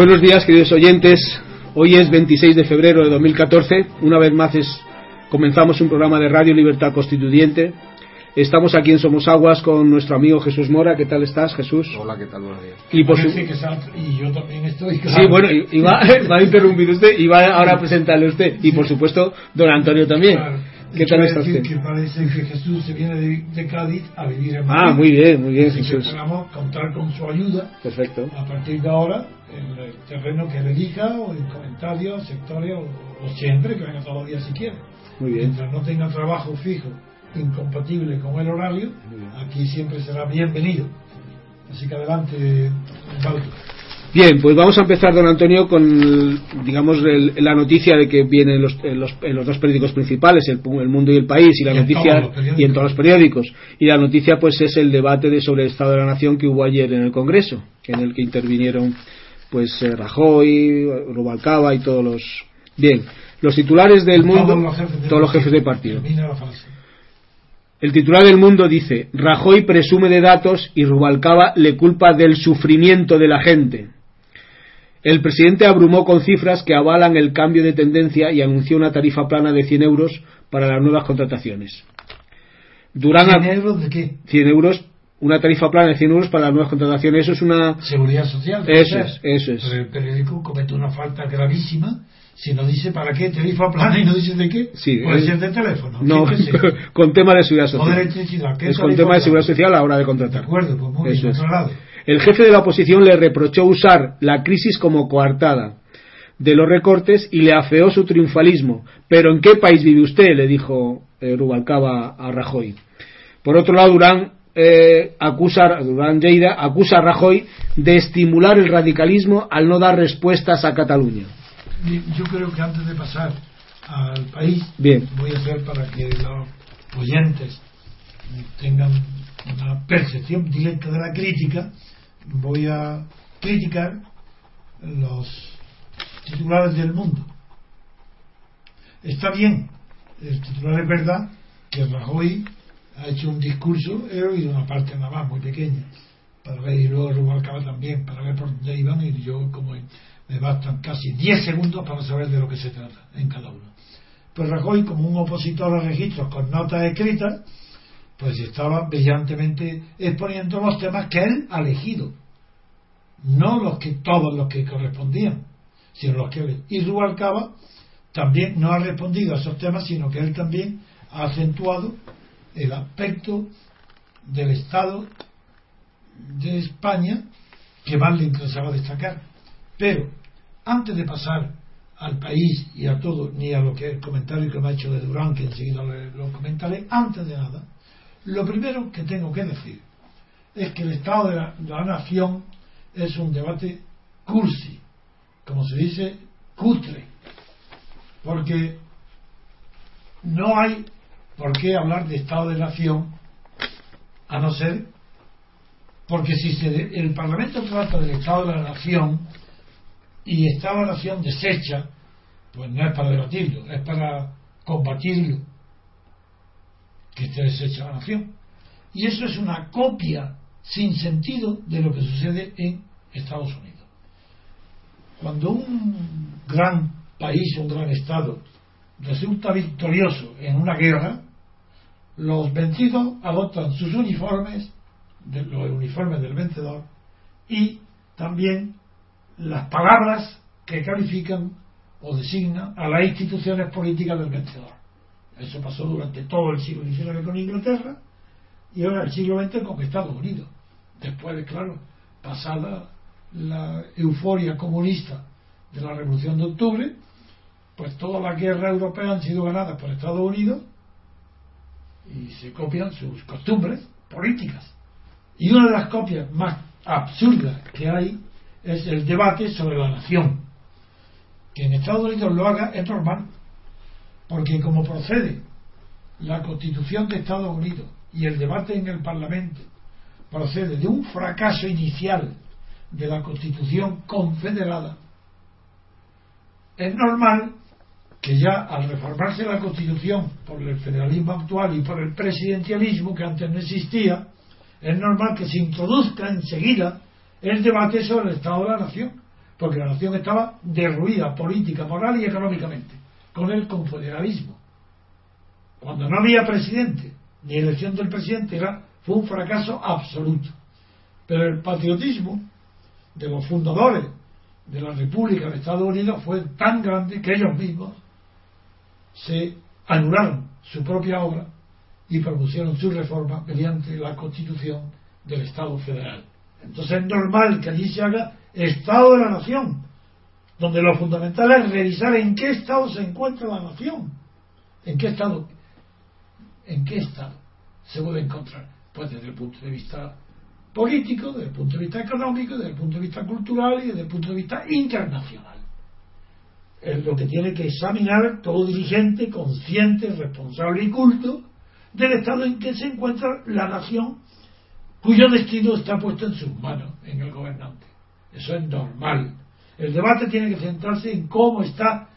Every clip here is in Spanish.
Buenos días, queridos oyentes. Hoy es 26 de febrero de 2014. Una vez más es, comenzamos un programa de Radio Libertad Constituyente. Estamos aquí en Somosaguas con nuestro amigo Jesús Mora. ¿Qué tal estás, Jesús? Hola, ¿qué tal? Buenos días. Y, por su... Parece que sal- y yo también estoy. Sí, claro. bueno, y- y va, va a interrumpir usted y va ahora a presentarle usted. Y por supuesto, don Antonio también. Claro. ¿Qué tal quiero está decir usted? Que parece que Jesús se viene de, de Cádiz a vivir en Madrid. Ah, muy bien, muy bien, Jesús. esperamos contar con su ayuda Perfecto. a partir de ahora en el terreno que elija o en comentarios, sectores o, o siempre, que venga todos los días si quiere. Muy bien. Mientras no tenga trabajo fijo incompatible con el horario, aquí siempre será bienvenido. Así que adelante, Baldo. Bien, pues vamos a empezar, don Antonio, con, digamos, el- la noticia de que viene en los, en los- en los dos periódicos principales, el, El Mundo y El País, y la Y noticia, y en todos los periódicos. Y la noticia, pues, es el debate de, sobre el Estado de la Nación que hubo ayer en el Congreso, en el que intervinieron, pues, eh, Rajoy, Rubalcaba y todos los. Bien, los titulares del mundo, Todos los jefes de todos los jefes de partido. El titular del mundo dice, Rajoy presume de datos y Rubalcaba le culpa del sufrimiento de la gente. El presidente abrumó con cifras que avalan el cambio de tendencia y anunció una tarifa plana de 100 euros para las nuevas contrataciones. Durán ¿100 a- euros de qué? 100 euros, una tarifa plana de 100 euros para las nuevas contrataciones. Eso es una... Seguridad social. Eso es, eso es. Pero el periódico comete una falta gravísima si no dice para qué tarifa plana y no dice de qué. Sí, Puede es- ser de teléfono. No, ¿qué que sea. con tema de seguridad O de social. electricidad. ¿qué Es con tema de seguridad social a la hora de De contratar. acuerdo, pues muy bien, es. El jefe de la oposición le reprochó usar la crisis como coartada de los recortes y le afeó su triunfalismo. Pero ¿en qué país vive usted? le dijo eh, Rubalcaba a Rajoy. Por otro lado, Durán, eh, acusa, Durán Lleida acusa a Rajoy de estimular el radicalismo al no dar respuestas a Cataluña. Yo creo que antes de pasar al país, Bien. voy a hacer para que los oyentes tengan una percepción directa de la crítica, voy a criticar los titulares del mundo. Está bien, el titular es verdad que Rajoy ha hecho un discurso, he oído una parte nada más muy pequeña, para ver, y luego Rubalcaba también, para ver por dónde iban, y yo como me bastan casi 10 segundos para saber de lo que se trata en cada uno. Pues Rajoy, como un opositor a registros con notas escritas, pues estaba brillantemente exponiendo los temas que él ha elegido, no los que todos los que correspondían, sino los que. Y Rubalcaba también no ha respondido a esos temas, sino que él también ha acentuado el aspecto del Estado de España que más le interesaba destacar. Pero antes de pasar al país y a todo, ni a lo que el comentario que me ha hecho de Durán, que enseguida lo, comentaré, antes de nada, lo primero que tengo que decir es que el Estado de la Nación es un debate cursi, como se dice, cutre, porque no hay por qué hablar de Estado de Nación a no ser porque si se, el Parlamento trata del Estado de la Nación y Estado de la Nación desecha, pues no es para debatirlo, es para combatirlo. que esté deshecha la nación. Y eso es una copia sin sentido de lo que sucede en Estados Unidos. Cuando un gran país, un gran Estado, resulta victorioso en una guerra, los vencidos adoptan sus uniformes, los uniformes del vencedor, y también las palabras que califican o designan a las instituciones políticas del vencedor. Eso pasó durante todo el siglo XIX con Inglaterra y ahora el siglo XX con Estados Unidos. Después de, claro, pasada la euforia comunista de la Revolución de Octubre, pues todas las guerras europeas han sido ganadas por Estados Unidos y se copian sus costumbres políticas. Y una de las copias más absurdas que hay es el debate sobre la nación. Que en Estados Unidos lo haga es normal, porque como procede la constitución de Estados Unidos y el debate en el Parlamento procede de un fracaso inicial de la constitución confederada, es normal que ya al reformarse la constitución por el federalismo actual y por el presidencialismo que antes no existía, es normal que se introduzca enseguida el debate sobre el estado de la nación, porque la nación estaba derruida política, moral y económicamente, con el confederalismo. Cuando no había presidente, ni elección del presidente, era, fue un fracaso absoluto. Pero el patriotismo de los fundadores de la República de Estados Unidos fue tan grande que ellos mismos se anularon su propia obra y propusieron su reforma mediante la constitución del Estado federal. Entonces es normal que allí se haga Estado de la Nación, donde lo fundamental es revisar en qué estado se encuentra la nación, en qué estado, en qué estado se puede encontrar, pues desde el punto de vista político, desde el punto de vista económico, desde el punto de vista cultural y desde el punto de vista internacional. Es lo que tiene que examinar todo dirigente consciente, responsable y culto del estado en que se encuentra la nación cuyo destino está puesto en sus manos, en el gobernante. Eso es normal. El debate tiene que centrarse en cómo está,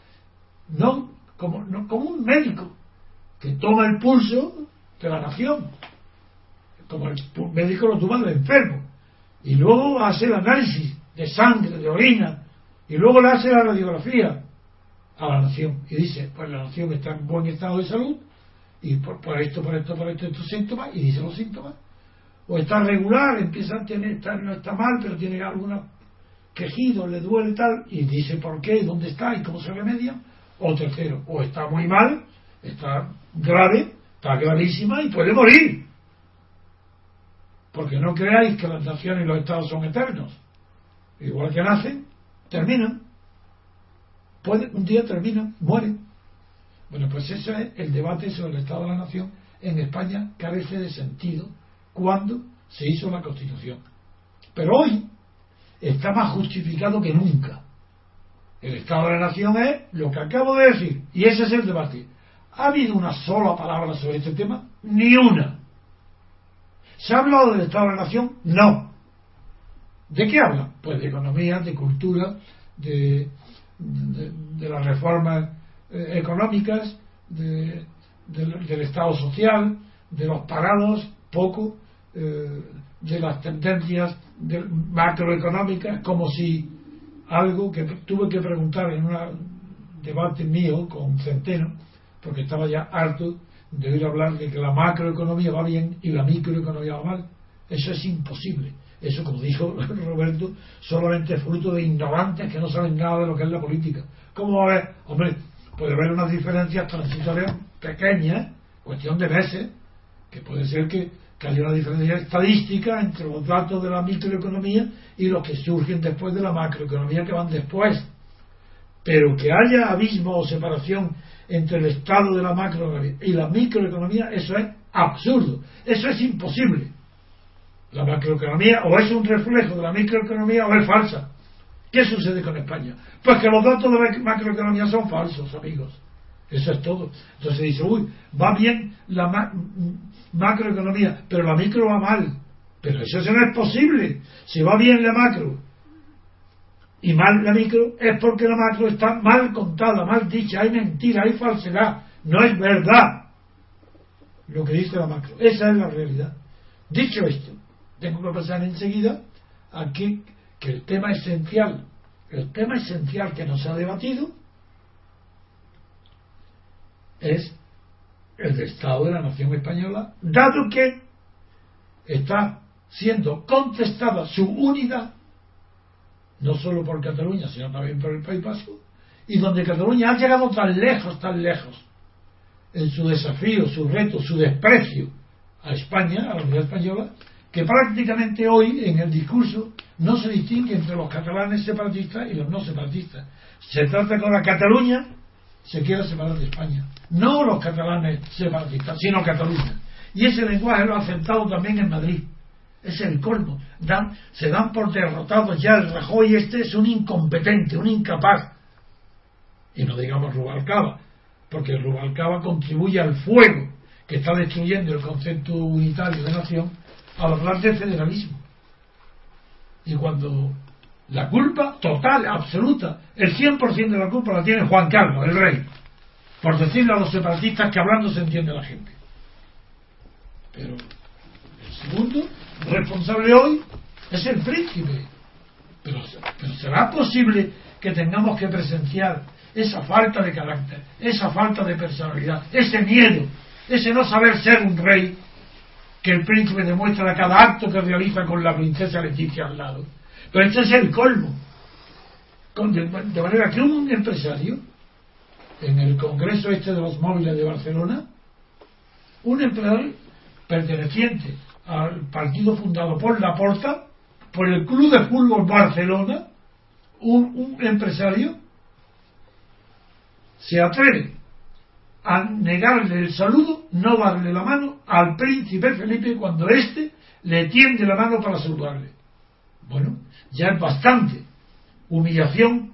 no como, no, como un médico que toma el pulso de la nación, como el médico lo toma del enfermo, y luego hace el análisis de sangre, de orina, y luego le hace la radiografía a la nación, y dice, pues la nación está en buen estado de salud, y por, esto, por esto, por esto, estos síntomas, y dice los síntomas, o está regular, empieza a tener, no está mal, pero tiene alguna quejido, le duele tal, y dice por qué, dónde está y cómo se remedia, o tercero, o está muy mal, está grave, está gravísima y puede morir. Porque no creáis que las naciones y los estados son eternos. Igual que nacen, terminan. Puede, un día terminan, mueren. Bueno, pues ese es el debate sobre el estado de la nación. En España carece de sentido cuando se hizo la Constitución. Pero hoy está más justificado que nunca. El Estado de la Nación es lo que acabo de decir, y ese es el debate. ¿Ha habido una sola palabra sobre este tema? Ni una. ¿Se ha hablado del Estado de la Nación? No. ¿De qué habla? Pues de economía, de cultura, de, de, las reformas eh, económicas, del Estado social, de los parados, poco, eh, de las tendencias macroeconómicas, como si algo que tuve que preguntar en un debate mío con Centeno, porque estaba ya harto de oír hablar de que la macroeconomía va bien y la microeconomía va mal. Eso es imposible. Eso, como dijo Roberto, solamente es fruto de ignorantes que no saben nada de lo que es la política. ¿Cómo va a haber? Hombre, puede haber unas diferencias transitorias pequeñas, cuestión de meses, que puede ser que que hay una diferencia estadística entre los datos de la microeconomía y los que surgen después de la macroeconomía que van después. Pero que haya abismo o separación entre el estado de la macroeconomía y la microeconomía, eso es absurdo, eso es imposible. La macroeconomía o es un reflejo de la microeconomía o es falsa. ¿Qué sucede con España? Pues que los datos de la macroeconomía son falsos, amigos. Eso es todo. Entonces dice, uy, va bien la macroeconomía, pero la micro va mal. Pero eso no es posible. Si va bien la macro y mal la micro, es porque la macro está mal contada, mal dicha, hay mentira, hay falsedad. No es verdad. lo que dice la macro. Esa es la realidad. Dicho esto, tengo que pasar enseguida aquí que el tema esencial, el tema esencial que nos ha debatido es el Estado de la Nación Española, dado que está siendo contestada su unidad, no solo por Cataluña, sino también por el País Vasco, y donde Cataluña ha llegado tan lejos, tan lejos, en su desafío, su reto, su desprecio a España, a la unidad española, que prácticamente hoy en el discurso no se distingue entre los catalanes separatistas y los no separatistas. Se trata que la Cataluña se quiera separar de España. No los catalanes separatistas, sino Cataluña. Y ese lenguaje lo ha aceptado también en Madrid. Es el colmo. Dan, se dan por derrotados ya el Rajoy este es un incompetente, un incapaz. Y no digamos Rubalcaba, porque Rubalcaba contribuye al fuego que está destruyendo el concepto unitario de nación al hablar de federalismo. Y cuando la culpa total, absoluta, el 100% de la culpa la tiene Juan Carlos, el rey, por decirle a los separatistas que hablando se entiende la gente. Pero el segundo responsable hoy es el príncipe. Pero, pero será posible que tengamos que presenciar esa falta de carácter, esa falta de personalidad, ese miedo, ese no saber ser un rey que el príncipe demuestra a cada acto que realiza con la princesa Leticia al lado. Pero este es el colmo. De manera que un empresario, en el congreso este de los móviles de Barcelona, un empresario perteneciente al partido fundado por Laporta, por el Club de Fútbol Barcelona, un, empresario se atreve a negarle el saludo, no darle la mano al príncipe Felipe cuando éste le tiende la mano para saludarle. Bueno, ya es bastante humillación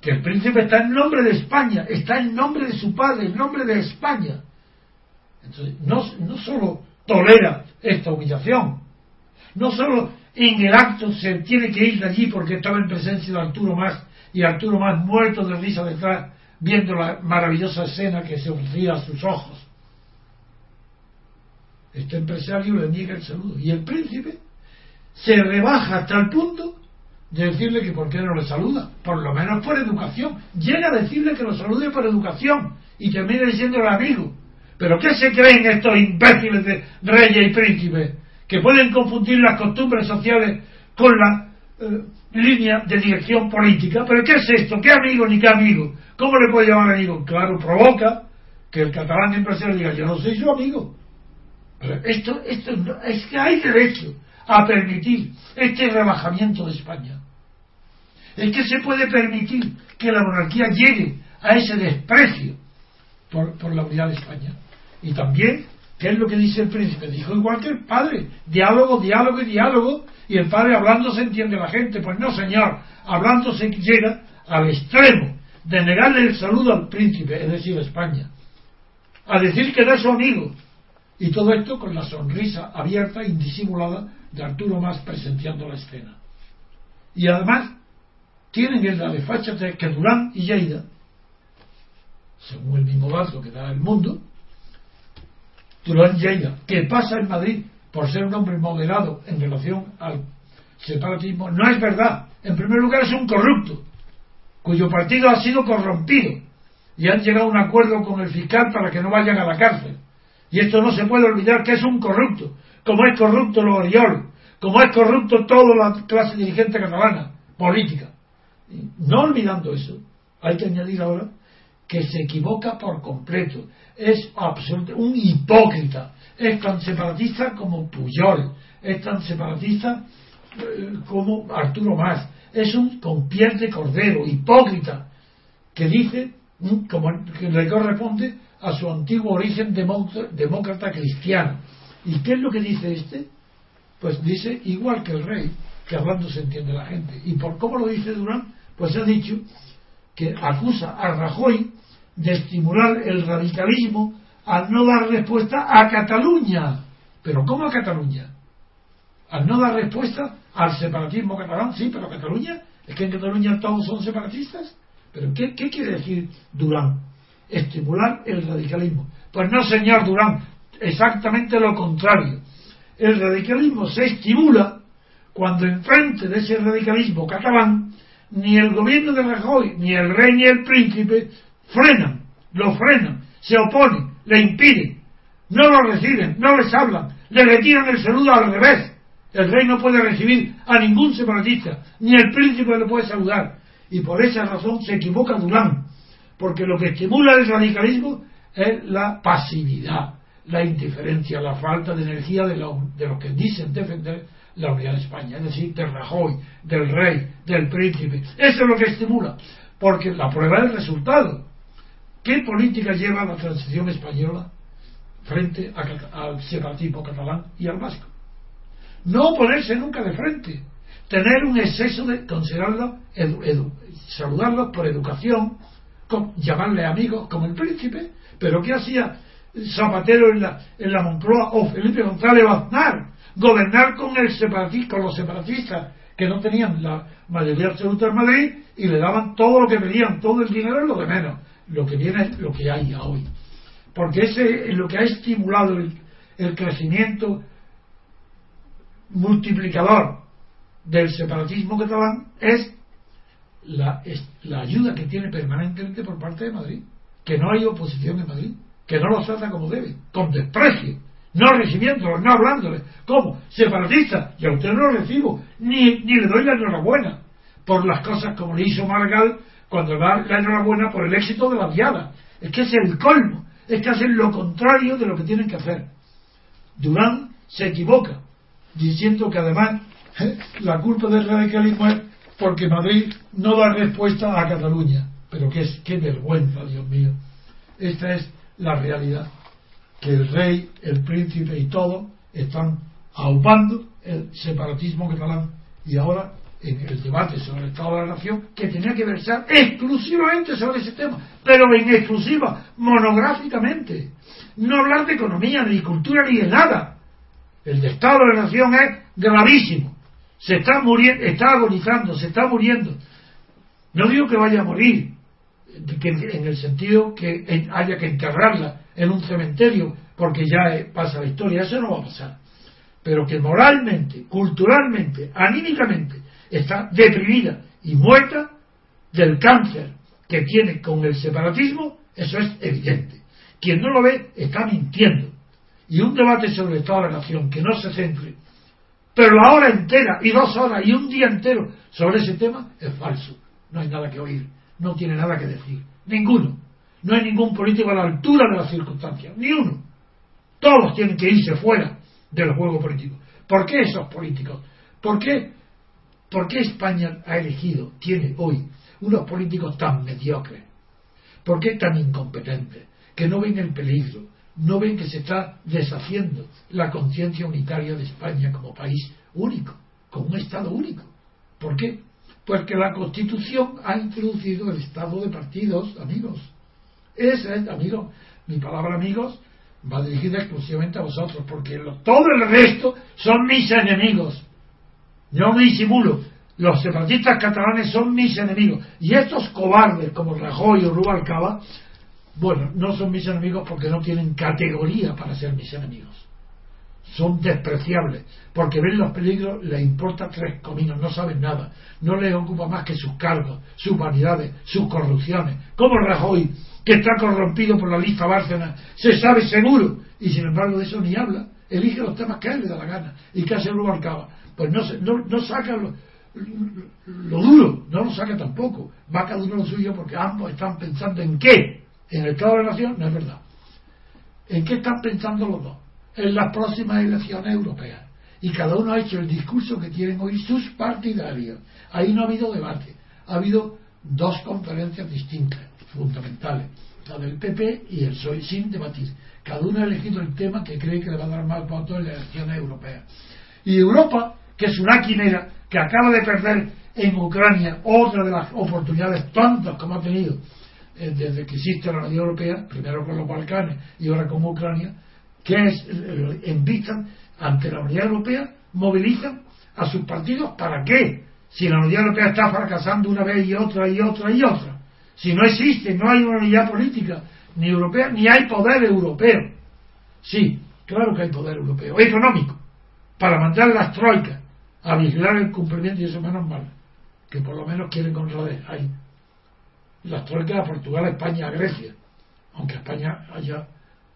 que el príncipe está en nombre de España, está en nombre de su padre, en nombre de España. Entonces, no, no solo tolera esta humillación, no solo en el acto se tiene que ir de allí porque estaba en presencia de Arturo Más y Arturo Más muerto de risa detrás viendo la maravillosa escena que se ofrecía a sus ojos. Este empresario le niega el saludo y el príncipe se rebaja hasta el punto de decirle que por qué no le saluda, por lo menos por educación. Llega a decirle que lo salude por educación y termina diciéndole amigo. Pero ¿qué se creen estos imbéciles de reyes y príncipes que pueden confundir las costumbres sociales con la eh, línea de dirección política? ¿Pero qué es esto? ¿Qué amigo ni qué amigo? ¿Cómo le puede llamar amigo? Claro, provoca que el catalán empresario diga, yo no soy su amigo. Pero esto, esto es que hay derecho a permitir este rebajamiento de España. Es que se puede permitir que la monarquía llegue a ese desprecio por, por la unidad de España. Y también, ¿qué es lo que dice el príncipe? Dijo igual que el padre, diálogo, diálogo y diálogo, y el padre hablando se entiende la gente. Pues no, señor, hablando se llega al extremo de negarle el saludo al príncipe, es decir, España, a decir que no es su amigo. Y todo esto con la sonrisa abierta indisimulada de Arturo Más presenciando la escena. Y además tienen en la desfachate que Durán y Lleida, según el mismo dato que da el mundo, Durán Lleida, que pasa en Madrid por ser un hombre moderado en relación al separatismo, no es verdad. En primer lugar es un corrupto, cuyo partido ha sido corrompido y han llegado a un acuerdo con el fiscal para que no vayan a la cárcel. Y esto no se puede olvidar que es un corrupto, como es corrupto lo Oriol, como es corrupto toda la clase dirigente catalana, política. No olvidando eso, hay que añadir ahora que se equivoca por completo, es absolutamente un hipócrita, es tan separatista como Puyol, es tan separatista eh, como Arturo Más, es un con piel de cordero, hipócrita, que dice, mm, como que le corresponde a su antiguo origen demócrata cristiano. ¿Y qué es lo que dice este? Pues dice igual que el rey, que hablando se entiende la gente. ¿Y por cómo lo dice Durán? Pues ha dicho que acusa a Rajoy de estimular el radicalismo al no dar respuesta a Cataluña. ¿Pero cómo a Cataluña? Al no dar respuesta al separatismo catalán, sí, pero Cataluña, es que en Cataluña todos son separatistas. ¿Pero qué, quiere decir Durán? Estimular el radicalismo. Pues no, señor Durán, exactamente lo contrario. El radicalismo se estimula cuando enfrente de ese radicalismo catalán ni el gobierno de Rajoy, ni el rey ni el príncipe frenan, lo frenan, se oponen, le impiden, no lo reciben, no les hablan, le retiran el saludo al revés. El rey no puede recibir a ningún separatista, ni el príncipe le puede saludar. Y por esa razón se equivoca Durán, porque lo que estimula el radicalismo es la pasividad, la indiferencia, la falta de energía de, de los que dicen defender la unidad de España, es decir, del Rajoy, del rey, del príncipe. Eso es lo que estimula, porque la prueba es el resultado. ¿Qué política lleva la transición española frente al separatismo catalán y al vasco? No ponerse nunca de frente, tener un exceso de considerarlo, saludarlos por educación, llamarle amigos como el príncipe, pero ¿qué hacía Zapatero en la, en la Moncloa o Felipe González Baznar? gobernar con el separatista, con los separatistas que no tenían la mayoría absoluta en Madrid y le daban todo lo que pedían, todo el dinero y lo de menos. Lo que viene es lo que hay hoy. Porque ese es lo que ha estimulado el, el crecimiento multiplicador del separatismo catalán es la, es la ayuda que tiene permanentemente por parte de Madrid. Que no hay oposición en Madrid, que no lo trata como debe, con desprecio no recibiéndolo, no hablándole. ¿Cómo? Separatista. Y a usted no lo recibo, ni, ni le doy la enhorabuena por las cosas como le hizo Margal cuando da la enhorabuena por el éxito de la viada. Es que es el colmo, es que hacen lo contrario de lo que tienen que hacer. Durán se equivoca, diciendo que además ¿eh? la culpa del radicalismo es porque Madrid no da respuesta a Cataluña. Pero qué, es, qué vergüenza, Dios mío. Esta es la realidad que el rey, el príncipe y todo están aupando el separatismo catalán y ahora en el debate sobre el Estado de la Nación que tenía que versar exclusivamente sobre ese tema, pero en exclusiva, monográficamente. No hablar de economía, ni cultura, ni de nada. El de Estado de la Nación es gravísimo. Se está muriendo, está agonizando, se está muriendo. No digo que vaya a morir, que en el sentido que haya que enterrarla en un cementerio porque ya pasa la historia, eso no va a pasar. Pero que moralmente, culturalmente, anímicamente está deprimida y muerta del cáncer que tiene con el separatismo, eso es evidente. Quien no lo ve está mintiendo. Y un debate sobre de la Nación que no se centre, pero la hora entera y dos horas y un día entero sobre ese tema es falso. No hay nada que oír, no tiene nada que decir. Ninguno. No hay ningún político a la altura de las circunstancias, ni uno. Todos tienen que irse fuera del juego político. ¿Por qué esos políticos? ¿Por qué, ¿Por qué España ha elegido, tiene hoy, unos políticos tan mediocres? ¿Por qué tan incompetentes? Que no ven el peligro, no ven que se está deshaciendo la conciencia unitaria de España como país único, como un Estado único. ¿Por qué? Porque la Constitución ha introducido el Estado de partidos, amigos. Ese es, amigos, mi palabra amigos va dirigida exclusivamente a vosotros, porque todo el resto son mis enemigos. Yo me disimulo. Los separatistas catalanes son mis enemigos. Y estos cobardes como Rajoy o Rubalcaba, bueno, no son mis enemigos porque no tienen categoría para ser mis enemigos son despreciables, porque ven los peligros, les importa tres cominos, no saben nada, no les ocupa más que sus cargos, sus vanidades, sus corrupciones. Como Rajoy, que está corrompido por la lista Bárcena, se sabe seguro, y sin embargo de eso ni habla, elige los temas que a él le da la gana, y que hace Rubalcaba. Pues no, no, no saca lo, duro, no lo saca tampoco, va cada uno lo suyo porque ambos están pensando en qué, en el Estado de la Nación, no es verdad. ¿En qué están pensando los dos? en las próximas elecciones europeas. Y cada uno ha hecho el discurso que quieren oír sus partidarios. Ahí no ha habido debate. Ha habido dos conferencias distintas, fundamentales. La del PP y el PSOE, sin debatir. Cada uno ha elegido el tema que cree que le va a dar más votos en las elecciones europeas. Y Europa, que es una quimera que acaba de perder en Ucrania otra de las oportunidades tantas como ha tenido eh, desde que existe la Unión Europea, primero con los Balcanes y ahora con Ucrania, que es, invitan ante la Unidad Europea, movilizan a sus partidos para qué? Si la Unidad Europea está fracasando una vez y otra y otra y otra. Si no existe, no hay una unidad política ni europea, ni hay poder europeo. Sí, claro que hay poder europeo, económico, para mandar las troicas a vigilar el cumplimiento y eso menos mal, que por lo menos quieren controlar ahí. Las troicas a Portugal, a España, a Grecia, aunque España haya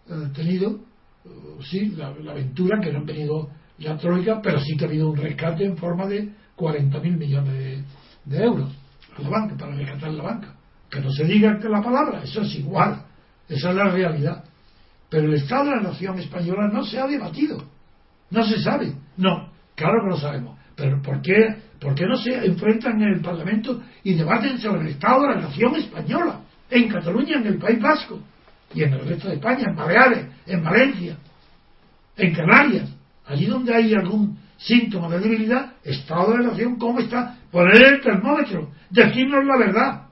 eh, tenido, eh, sí, la, aventura que no han venido la troika, pero sí que ha habido un rescate en forma de 40.000 millones de, de euros a la banca, para rescatar la banca. Que no se diga que la palabra, eso es igual, esa es la realidad. Pero el Estado de la Nación Española no se ha debatido, no se sabe. No, claro que lo sabemos. Pero ¿por qué, ¿por qué no se enfrentan en el Parlamento y debaten sobre el Estado de la Nación Española? En Cataluña, en el País Vasco, y en el resto de España, en Baleares, en Valencia, en Canarias, allí donde hay algún síntoma de debilidad, Estado de la Nación, ¿cómo está? Poner el termómetro, decirnos la verdad.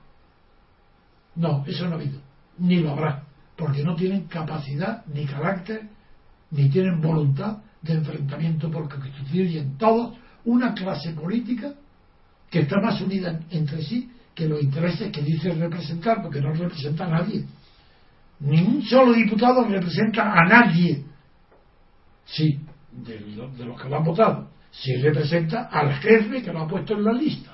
No, eso no ha habido, ni lo habrá, porque no tienen capacidad, ni carácter, ni tienen voluntad de enfrentamiento, porque constituyen todos una clase política que está más unida entre sí que los intereses que dice representar, porque no representa a nadie. Ni un solo diputado representa a nadie. Sí, de, los que lo han votado. Sí representa al jefe que lo ha puesto en la lista.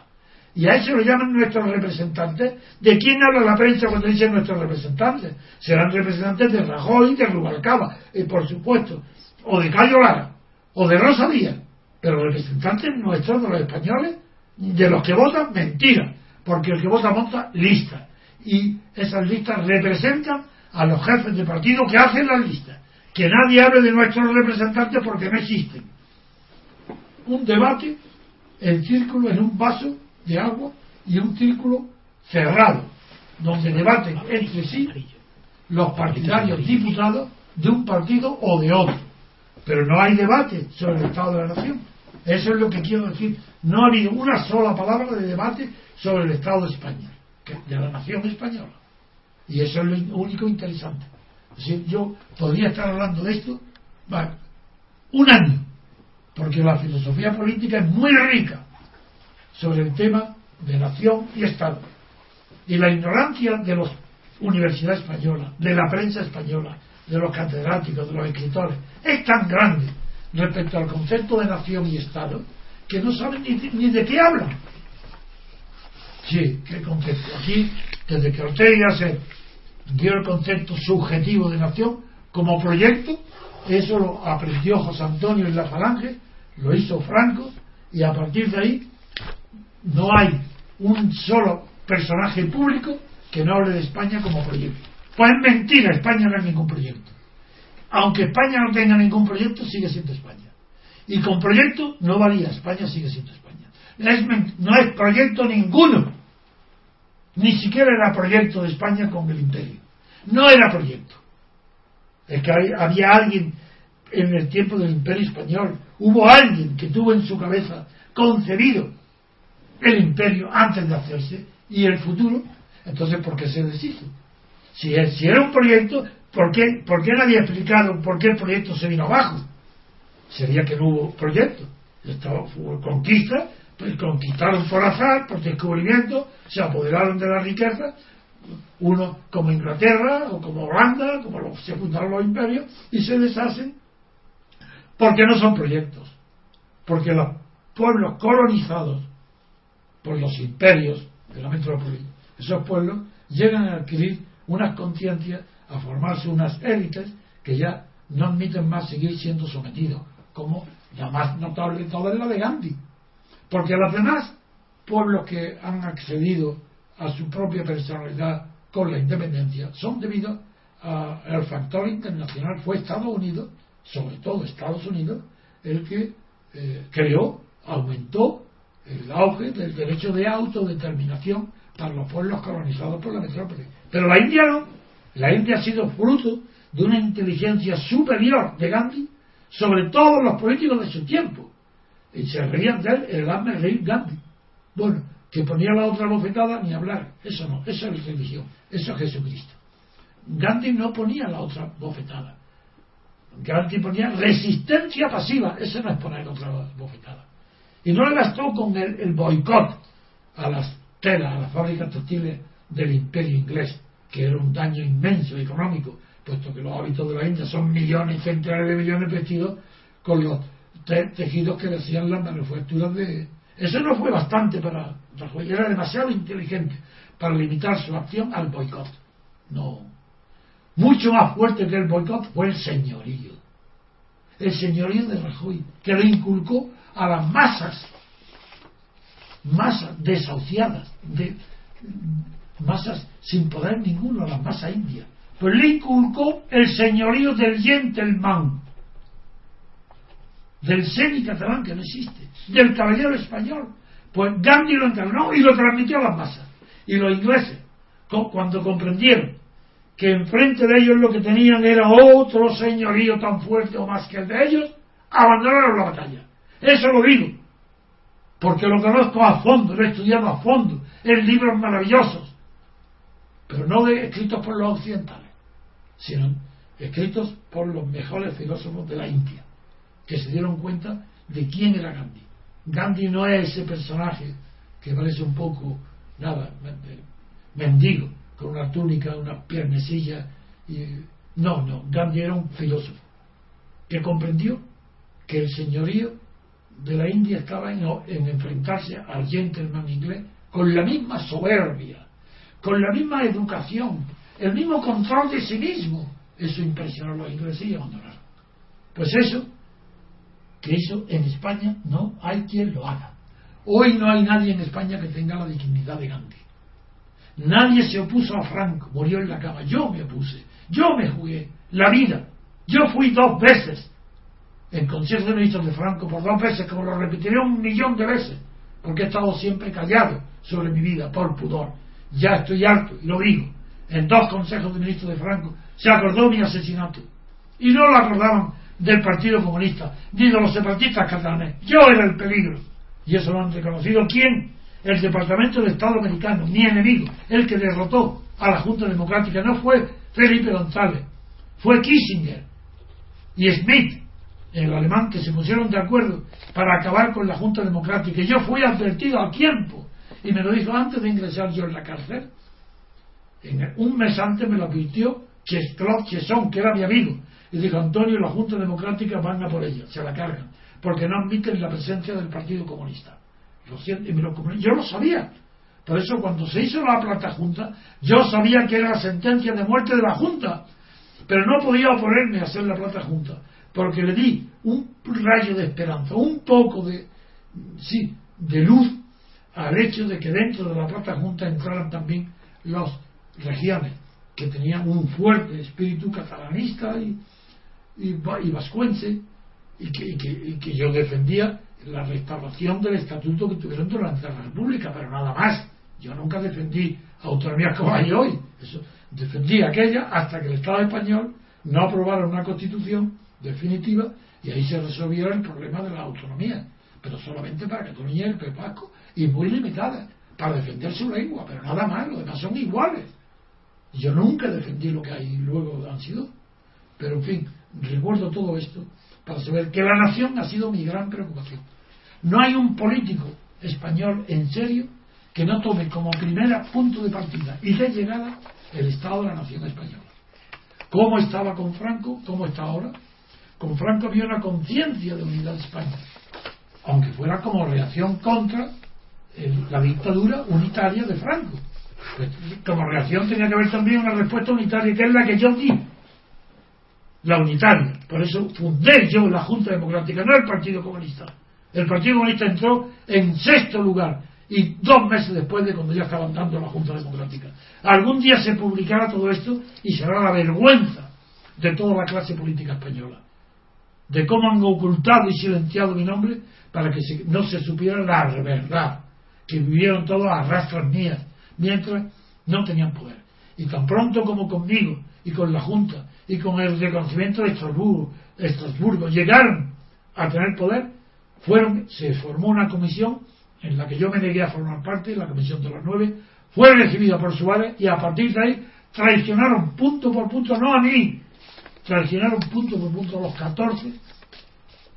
Y a eso lo llaman nuestros representantes. ¿De quién habla la prensa cuando dicen nuestros representantes? Serán representantes de Rajoy, de Rubalcaba, y por supuesto, o de Cayo Lara, o de Rosa Díaz. Pero representantes nuestros de los españoles, de los que votan, mentira. Porque el que vota monta lista. Y esas listas representan a los jefes de partido que hacen las listas. Que nadie hable de nuestros representantes porque no existen. Un debate en círculo, en un vaso de agua y un círculo cerrado, donde debaten entre sí los partidarios diputados de un partido o de otro. Pero no hay debate sobre el Estado de la Nación. Eso es lo que quiero decir. No ha habido una sola palabra de debate sobre el Estado de España, de la nación española. Y eso es lo único interesante. yo podría estar hablando de esto un año, porque la filosofía política es muy rica sobre el tema de nación y Estado. Y la ignorancia de las universidades españolas, de la prensa española, de los catedráticos, de los escritores, es tan grande respecto al concepto de nación y Estado que no saben ni, ni de qué hablan. Sí, qué concepto. Aquí, desde que Ortega se dio el concepto subjetivo de nación como proyecto, eso lo aprendió José Antonio en la Falange, lo hizo Franco, y a partir de ahí no hay un solo personaje público que no hable de España como proyecto. Pues es mentira, España no es ningún proyecto. Aunque España no tenga ningún proyecto, sigue siendo España. Y con proyecto no valía, España sigue siendo España. no es proyecto ninguno. Ni siquiera era proyecto de España con el imperio. No era proyecto. Es que había alguien en el tiempo del imperio español, hubo alguien que tuvo en su cabeza concebido el imperio antes de hacerse y el futuro, entonces ¿por qué se deshizo? Si, era un proyecto, ¿por qué, ¿por qué nadie ha explicado por qué el proyecto se vino abajo? Sería que no hubo proyecto. Estaba, conquista, pues conquistaron por azar, por descubrimiento, se apoderaron de la riqueza, uno como Inglaterra o como Holanda, como los, se fundaron los imperios, y se deshacen porque no son proyectos, porque los pueblos colonizados por los imperios de la metrópoli, esos pueblos llegan a adquirir unas conciencias, a formarse unas élites que ya no admiten más seguir siendo sometidos, como la más notable de todas la de Gandhi. Porque los demás pueblos que han accedido a su propia personalidad con la independencia son debido al factor internacional. Fue Estados Unidos, sobre todo Estados Unidos, el que eh, creó, aumentó el auge del derecho de autodeterminación para los pueblos colonizados por la metrópoli. Pero la India no. La India ha sido fruto de una inteligencia superior de Gandhi sobre todos los políticos de su tiempo. Y se reían de él el Ahmed rey Gandhi. Bueno, que ponía la otra bofetada ni hablar. Eso no, eso es religión, eso es Jesucristo. Gandhi no ponía la otra bofetada. Gandhi ponía resistencia pasiva, eso no es poner otra bofetada. Y no le bastó con el, el boicot a las telas, a las fábricas textiles del imperio inglés, que era un daño inmenso económico puesto que los hábitos de la India son millones y centenares de millones vestidos con los tejidos que decían las manufacturas de... Eso no fue bastante para Rajoy, era demasiado inteligente para limitar su acción al boicot. No. Mucho más fuerte que el boicot fue el señorío. El señorío de Rajoy, que le inculcó a las masas, masas desahuciadas, de, masas sin poder ninguno, a las masas indias. Pues le inculcó el señorío del gentleman, del semi catalán que no existe, del caballero español. Pues Gandhi lo encarnó y lo transmitió a las masas. Y los ingleses, cuando comprendieron que enfrente de ellos lo que tenían era otro señorío tan fuerte o más que el de ellos, abandonaron la batalla. Eso lo digo, porque lo conozco a fondo, lo he estudiado a fondo, en libros maravillosos, pero no escritos por los occidentales, sino escritos por los mejores filósofos de la India, que se dieron cuenta de quién era Gandhi. Gandhi no es ese personaje que parece un poco, nada, mendigo, con una túnica, una piernecilla. Y, no, no, Gandhi era un filósofo que comprendió que el señorío de la India estaba en, en enfrentarse al gentleman inglés con la misma soberbia, con la misma educación, el mismo control de sí mismo. Eso impresionó a los ingleses y abandonaron. Pues eso, que eso en España no hay quien lo haga. Hoy no hay nadie en España que tenga la dignidad de Gandhi. Nadie se opuso a Franco, murió en la cama. Yo me opuse, yo me jugué la vida. Yo fui dos veces en Consejo de Ministros de Franco, por dos veces, como lo repetiré un millón de veces, porque he estado siempre callado sobre mi vida por pudor. Ya estoy harto, y lo digo. En dos consejos de ministros de Franco se acordó mi asesinato. Y no lo acordaban del Partido Comunista, ni de los separatistas catalanes. Yo era el peligro. Y eso lo han reconocido quién? El Departamento de Estado americano, mi enemigo, el que derrotó a la Junta Democrática, no fue Felipe González, fue Kissinger y Smith, el alemán, que se pusieron de acuerdo para acabar con la Junta Democrática. Y yo fui advertido a tiempo, y me lo dijo antes de ingresar yo en la cárcel. En un mes antes me lo advirtió Claude Chesson, que era mi amigo, y dijo, Antonio, la Junta Democrática van a por ella, se la cargan, porque no admiten la presencia del Partido Comunista yo lo sabía. Por eso cuando se hizo la plata junta, yo sabía que era la sentencia de muerte de la junta, pero no podía oponerme a hacer la plata junta, porque le di un rayo de esperanza, un poco de, sí, de luz al hecho de que dentro de la plata junta entraran también las regiones que tenían un fuerte espíritu catalanista y, y, vascuense y que, y que yo defendía la restauración del estatuto que tuvieron durante la República, pero nada más. Yo nunca defendí autonomía como hay hoy. Eso, defendí aquella hasta que el Estado español no aprobara una constitución definitiva y ahí se resolvió el problema de la autonomía, pero solamente para Cataluña y el Pepasco y muy limitada, para defender su lengua, pero nada más, los demás son iguales. Yo nunca defendí lo que hay luego han sido, pero en fin, recuerdo todo esto para saber que la nación ha sido mi gran preocupación. No hay un político español en serio que no tome como primera punto de partida y de llegada el Estado de la Nación Española. ¿Cómo estaba con Franco? ¿Cómo está ahora? Con Franco había una conciencia de unidad de España, aunque fuera como reacción contra la dictadura unitaria de Franco. Como reacción tenía que haber también una respuesta unitaria, que es la que yo di, la unitaria. Por eso fundé yo la Junta Democrática, no el Partido Comunista. El Partido Comunista entró en sexto lugar y dos meses después de cuando ya estaba andando la Junta Democrática. Algún día se publicará todo esto y será la vergüenza de toda la clase política española. De cómo han ocultado y silenciado mi nombre para que no se supiera la verdad. Que vivieron todos a rastras mías mientras no tenían poder. Y tan pronto como conmigo y con la Junta y con el reconocimiento de Estrasburgo, llegaron a tener poder, fueron, se formó una comisión en la que yo me negué a formar parte, la comisión de los nueve, fue recibida por Suárez y a partir de ahí traicionaron punto por punto, no a mí, traicionaron punto por punto los 14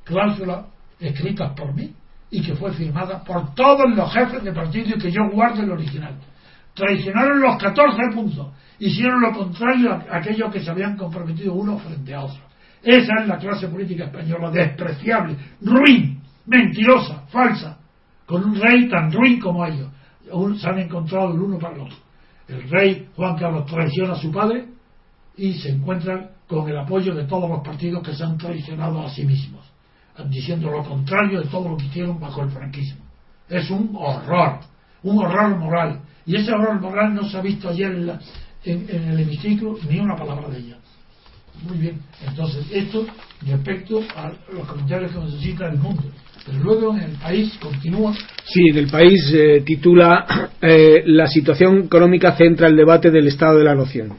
cláusulas escritas por mí y que fue firmada por todos los jefes de partido y que yo guardo el original. traicionaron los 14 puntos, hicieron lo contrario a aquellos que se habían comprometido uno frente a otro. Esa es la clase política española, despreciable, ruin, mentirosa, falsa, con un rey tan ruin como ellos. Se han encontrado el uno para el otro. El rey Juan Carlos traiciona a su padre y se encuentra con el apoyo de todos los partidos que se han traicionado a sí mismos, diciendo lo contrario de todo lo que hicieron bajo el franquismo. Es un horror, un horror moral. Y ese horror moral no se ha visto ayer en, el hemiciclo ni una palabra de ella. Muy bien, entonces esto respecto a los comentarios que necesita el mundo. Pero luego en el país continúa. Sí, en el país eh, titula eh, La situación económica centra el debate del estado de la noción.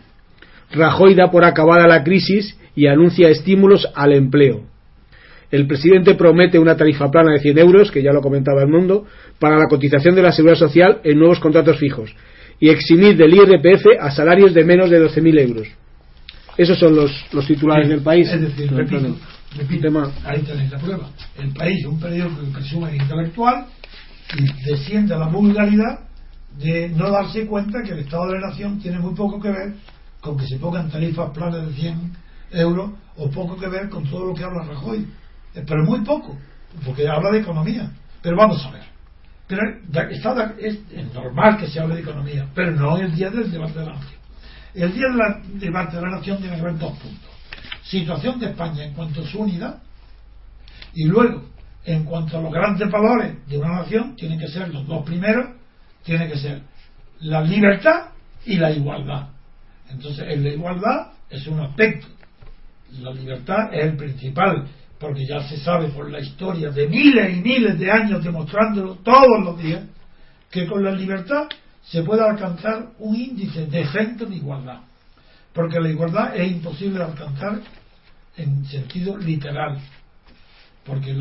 Rajoy da por acabada la crisis y anuncia estímulos al empleo. El presidente promete una tarifa plana de 100 euros, que ya lo comentaba el mundo, para la cotización de la seguridad social en nuevos contratos fijos y eximir del IRPF a salarios de menos de 12.000 euros. Esos son los, los titulares del país. Es decir, repito, ahí tenéis la prueba. El país, un periódico que presume intelectual, y desciende a la vulgaridad de no darse cuenta que el Estado de la Nación tiene muy poco que ver con que se pongan tarifas planas de 100 euros o poco que ver con todo lo que habla Rajoy. Eh, pero muy poco, porque habla de economía. Pero vamos a ver. Pero es, normal que se hable de economía, pero no el día del debate de la nación. El día del debate de la nación que ver dos puntos. Situación de España en cuanto a su unidad y luego, en cuanto a los grandes valores de una nación, tienen que ser los dos primeros, tiene que ser la libertad y la igualdad. Entonces, en la igualdad es un aspecto. La libertad es el principal, porque ya se sabe por la historia de miles y miles de años demostrándolo todos los días, que con la libertad se puede alcanzar un índice decente de igualdad. Porque la igualdad es imposible alcanzar en sentido literal, porque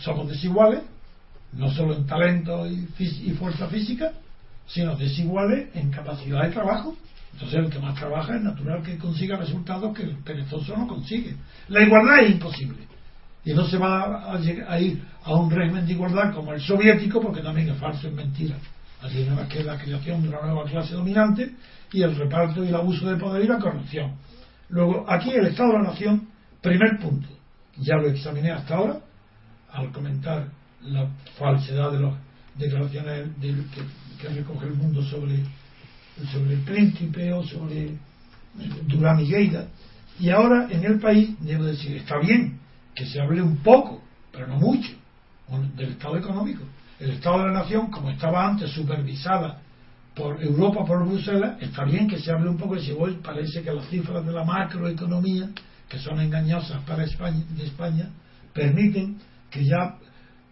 somos desiguales, no solo en talento y fuerza física, sino desiguales en capacidad de trabajo entonces el que más trabaja es natural que consiga resultados que el perezoso no consigue. La igualdad es imposible. Y no se va a, ir a un régimen de igualdad como el soviético, porque también es falso, es mentira. Así nada más que la creación de una nueva clase dominante y el reparto y el abuso de poder y la corrupción. Luego, aquí el Estado de la Nación, primer punto, ya lo examiné hasta ahora, al comentar la falsedad de las declaraciones que recoge el mundo sobre sobre el príncipe o sobre Durán y Lleida. Y ahora en el país, debo decir, está bien que se hable un poco, pero no mucho, del estado económico. El estado de la nación, como estaba antes supervisada por Europa, por Bruselas, está bien que se hable un poco, si hoy parece que las cifras de la macroeconomía, que son engañosas para España, de España, permiten que ya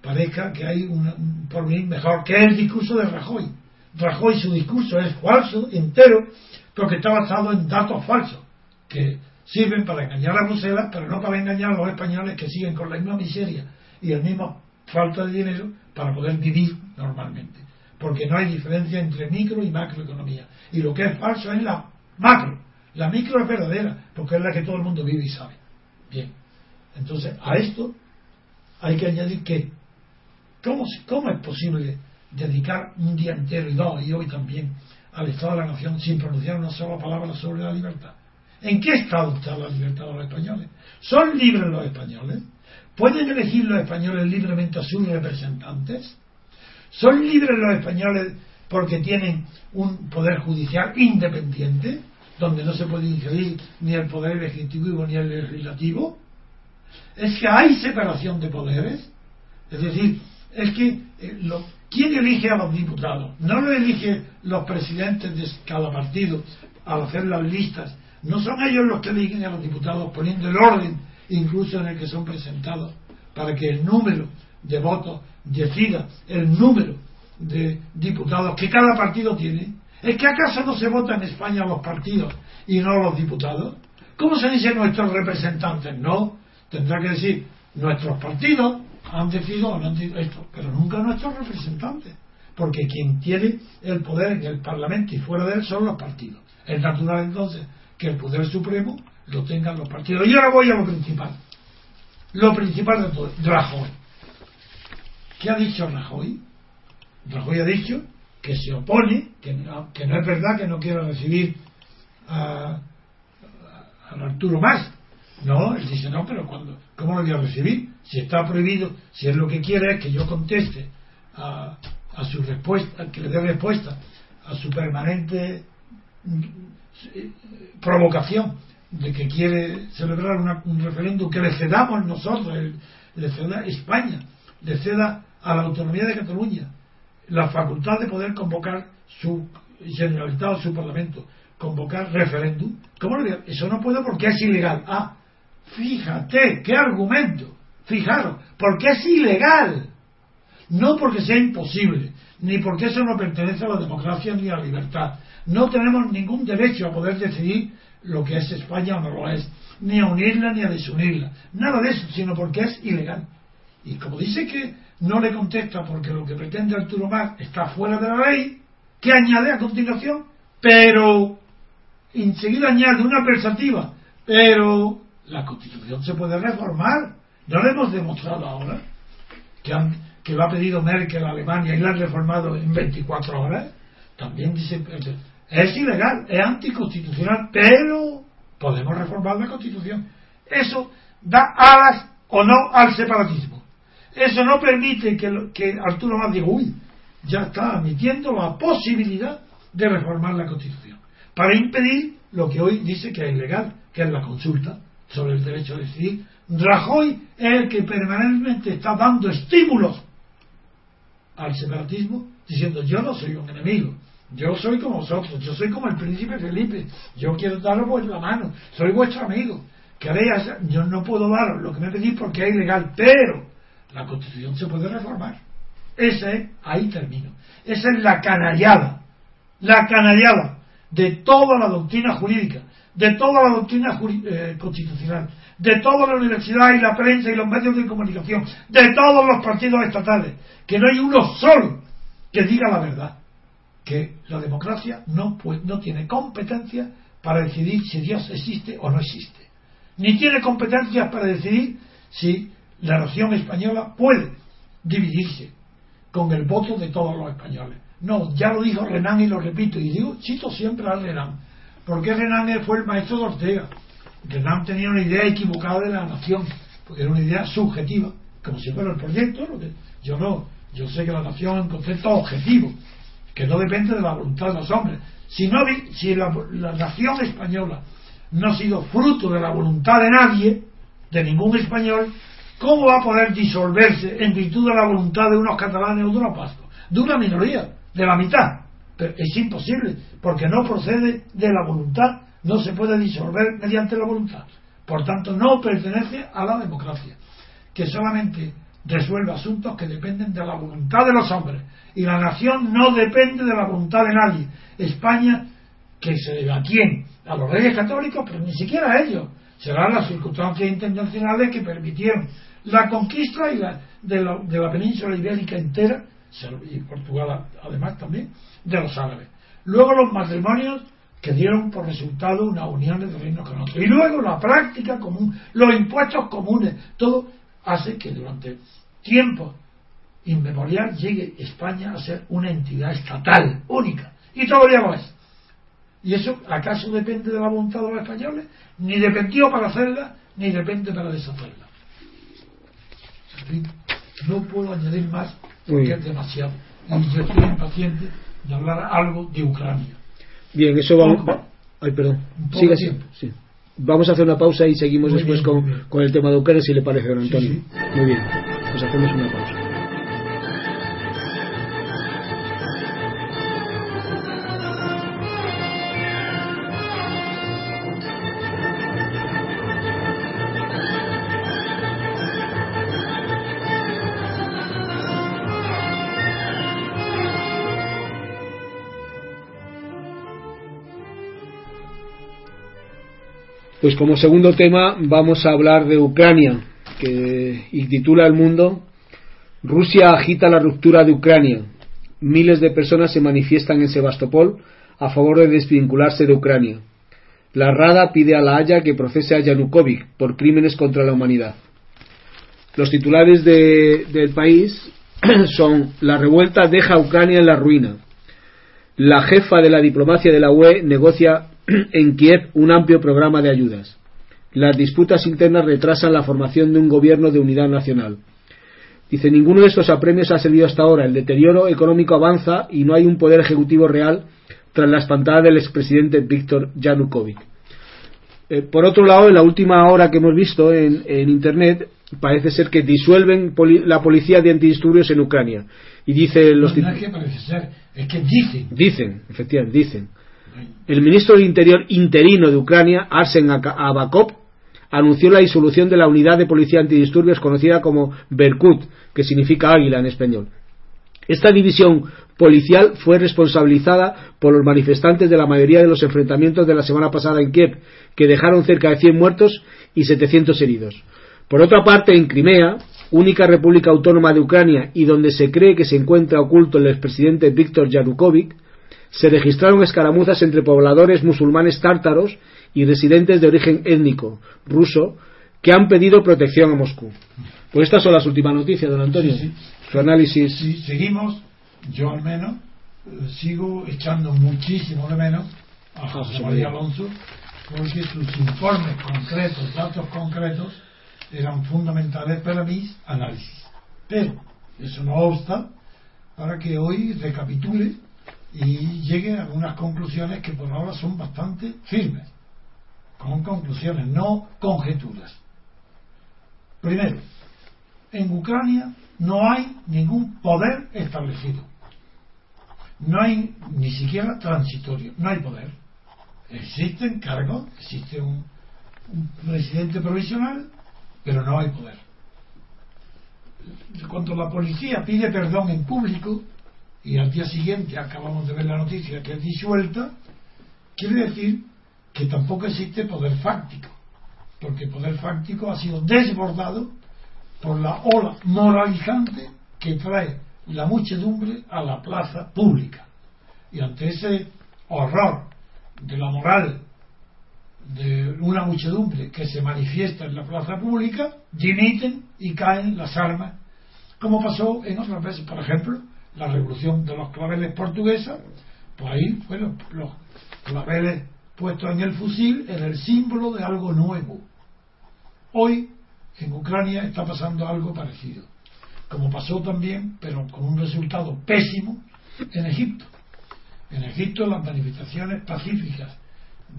parezca que hay un porvenir mejor, que el discurso de Rajoy Rajoy su discurso es falso, entero, porque está basado en datos falsos, que sirven para engañar a Bruselas, pero no para engañar a los españoles que siguen con la misma miseria y el mismo falta de dinero para poder vivir normalmente. Porque no hay diferencia entre micro y macroeconomía. Y lo que es falso es la macro. La micro es verdadera, porque es la que todo el mundo vive y sabe. Bien. Entonces, a esto hay que añadir que, ¿cómo, cómo es posible dedicar un día entero y dos, y hoy también, al Estado de la Nación sin pronunciar una sola palabra sobre la libertad. ¿En qué estado está la libertad de los españoles? ¿Son libres los españoles? ¿Pueden elegir los españoles libremente a sus representantes? ¿Son libres los españoles porque tienen un poder judicial independiente, donde no se puede ingerir ni el poder ejecutivo ni el legislativo? ¿Es que hay separación de poderes? Es decir, es que eh, lo, ¿Quién elige a los diputados? No lo eligen los presidentes de cada partido al hacer las listas. No son ellos los que eligen a los diputados poniendo el orden incluso en el que son presentados para que el número de votos decida el número de diputados que cada partido tiene. ¿Es que acaso no se vota en España los partidos y no los diputados? ¿Cómo se dice nuestros representantes? No, tendrá que decir nuestros partidos han decidido han decidido esto, pero nunca nuestros representantes, porque quien tiene el poder en el Parlamento y fuera de él son los partidos. Es natural entonces que el poder supremo lo tengan los partidos. Y ahora voy a lo principal. Lo principal de todo, Rajoy. ¿Qué ha dicho Rajoy? Rajoy ha dicho que se opone, que no, que no es verdad que no quiera recibir a, a Arturo más. No, él dice, no, pero cuando, ¿cómo lo voy a recibir? Si está prohibido, si es lo que quiere es que yo conteste a, a su respuesta, que le dé respuesta a su permanente mm, provocación de que quiere celebrar un referéndum que le cedamos nosotros, le ceda España, le ceda a la autonomía de Cataluña la facultad de poder convocar su Generalitat o su Parlamento, convocar referéndum. ¿Cómo lo digo? Eso no puede porque es ilegal. Ah, fíjate, qué argumento. Fijaros, porque es ilegal. No porque sea imposible, ni porque eso no pertenece a la democracia ni a la libertad. No tenemos ningún derecho a poder decidir lo que es España o no lo es, ni a unirla ni a desunirla. Nada de eso, sino porque es ilegal. Y como dice que no le contesta porque lo que pretende Arturo Mar está fuera de la ley, ¿qué añade a continuación? Pero enseguida añade una versativa, pero la constitución se puede reformar. ¿No lo hemos demostrado ahora? Que, han, que lo ha pedido Merkel a Alemania y la han reformado en 24 horas. También dice, es ilegal, es anticonstitucional, pero podemos reformar la constitución. Eso da alas o no al separatismo. Eso no permite que, que Arturo Más diga, uy, ya está admitiendo la posibilidad de reformar la Constitución, para impedir lo que hoy dice que es ilegal, que es la consulta sobre el derecho a decidir. Rajoy es el que permanentemente está dando estímulos al separatismo, diciendo yo no soy un enemigo, yo soy como vosotros, yo soy como el príncipe Felipe, yo quiero daros la mano, soy vuestro amigo. Queréis, yo no puedo daros lo que me pedís porque es ilegal, pero la Constitución se puede reformar. Ese es, ahí termino. Esa es la canallada, la canallada de toda la doctrina jurídica, de toda la doctrina eh, constitucional, de toda la universidad y la prensa y los medios de comunicación, de todos los partidos estatales, que no hay uno solo que diga la verdad, que la democracia no, no tiene competencia para decidir si Dios existe o no existe, ni tiene competencia para decidir si la nación española puede dividirse con el voto de todos los españoles. No, ya lo dijo Renan y lo repito, y digo, cito siempre a Renan, porque Renan fue el maestro de Ortega. Renan tenía una idea equivocada de la nación, porque era una idea subjetiva, como si fuera el proyecto, yo no, yo sé que la nación es un concepto objetivo, que no depende de la voluntad de los hombres. Si, si la, la nación española no ha sido fruto de la voluntad de nadie, de ningún español, ¿Cómo va a poder disolverse en virtud de la voluntad de unos catalanes o de unos vascos? De una minoría, de la mitad. Es imposible, porque no procede de la voluntad, no se puede disolver mediante la voluntad. Por tanto, no pertenece a la democracia, que solamente resuelve asuntos que dependen de la voluntad de los hombres. Y la nación no depende de la voluntad de nadie. España, que se debe a quién? A los reyes católicos, pero ni siquiera a ellos. Serán las circunstancias internacionales que permitieron la conquista y la, de, la, de, la, península ibérica entera, y Portugal además también, de los árabes. Luego los matrimonios que dieron por resultado una unión de reinos con otros. Y luego la práctica común, los impuestos comunes, todo hace que durante tiempo inmemorial llegue España a ser una entidad estatal única. Y todavía lo es. ¿Y eso acaso depende de la voluntad de los españoles? Ni dependió para hacerla, ni depende para deshacerla no puedo añadir más porque es demasiado. Yo estoy impaciente de hablar algo de Ucrania. Bien, eso vamos. Ay, perdón. Siga así. Sí. Vamos a hacer una pausa y seguimos después con, con, el tema de Ucrania, si le parece, don Antonio. Sí, sí. Muy bien. Pues hacemos una pausa. Pues como segundo tema vamos a hablar de Ucrania, que y titula El mundo Rusia agita la ruptura de Ucrania. Miles de personas se manifiestan en Sebastopol a favor de desvincularse de Ucrania. La Rada pide a la Haya que procese a Yanukovych por crímenes contra la humanidad. Los titulares de, del país son La revuelta deja a Ucrania en la ruina. la jefa de la diplomacia de la UE negocia en Kiev un amplio programa de ayudas. Las disputas internas retrasan la formación de un gobierno de unidad nacional. Dice, ninguno de estos apremios ha servido hasta ahora. El deterioro económico avanza y no hay un poder ejecutivo real tras la espantada del expresidente Víctor Yanukovych. Eh, por otro lado, en la última hora que hemos visto en, Internet, parece ser que disuelven la policía de antidisturbios en Ucrania. Y dice los. No, es que parece ser, es que dicen. Dicen, efectivamente, dicen. El ministro del Interior interino de Ucrania, Arsen Abakov, anunció la disolución de la unidad de policía antidisturbios conocida como Berkut, que significa águila en español. Esta división policial fue responsabilizada por los manifestantes de la mayoría de los enfrentamientos de la semana pasada en Kiev, que dejaron cerca de 100 muertos y 700 heridos. Por otra parte, en Crimea, única república autónoma de Ucrania y donde se cree que se encuentra oculto el expresidente Víctor Yanukovych, se registraron escaramuzas entre pobladores musulmanes tártaros y residentes de origen étnico ruso que han pedido protección a Moscú. Pues estas son las últimas noticias, don Antonio. Su análisis. Sí, seguimos, yo al menos, eh, sigo echando muchísimo de menos a José María Alonso porque sus informes concretos, datos concretos, eran fundamentales para mis análisis. Pero eso no obsta para que hoy recapitule y llegue a unas conclusiones que por ahora son bastante firmes con conclusiones, no conjeturas. Primero, en Ucrania no hay ningún poder establecido. No hay ni siquiera transitorio, no hay poder. Existen cargos, existe un, presidente provisional, pero no hay poder. Cuando la policía pide perdón en público, y al día siguiente acabamos de ver la noticia que es disuelta, quiere decir que tampoco existe poder fáctico, porque poder fáctico ha sido desbordado por la ola moralizante que trae la muchedumbre a la plaza pública. Y ante ese horror de la moral de una muchedumbre que se manifiesta en la plaza pública, dimiten y caen las armas, como pasó en otras veces, por ejemplo, la revolución de los claveles portuguesa, pues ahí fueron los claveles puesto en el fusil era el símbolo de algo nuevo. Hoy en Ucrania está pasando algo parecido, como pasó también, pero con un resultado pésimo, en Egipto. En Egipto las manifestaciones pacíficas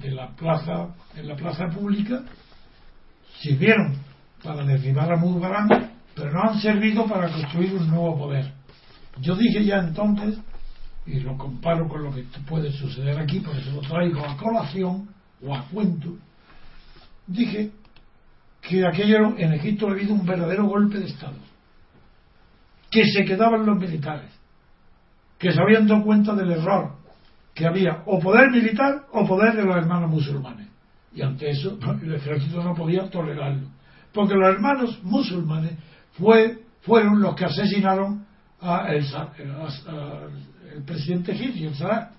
de la plaza, en la plaza pública sirvieron para derribar a Mubarak, pero no han servido para construir un nuevo poder. Yo dije ya entonces y lo comparo con lo que puede suceder aquí, por eso lo traigo a colación o a cuento, dije que aquello en Egipto ha habido un verdadero golpe de Estado, que se quedaban los militares, que se habían dado cuenta del error, que había o poder militar o poder de los hermanos musulmanes. Y ante eso el ejército no podía tolerarlo, porque los hermanos musulmanes fue, fueron los que asesinaron a, el, el presidente egipcio, el Sadat.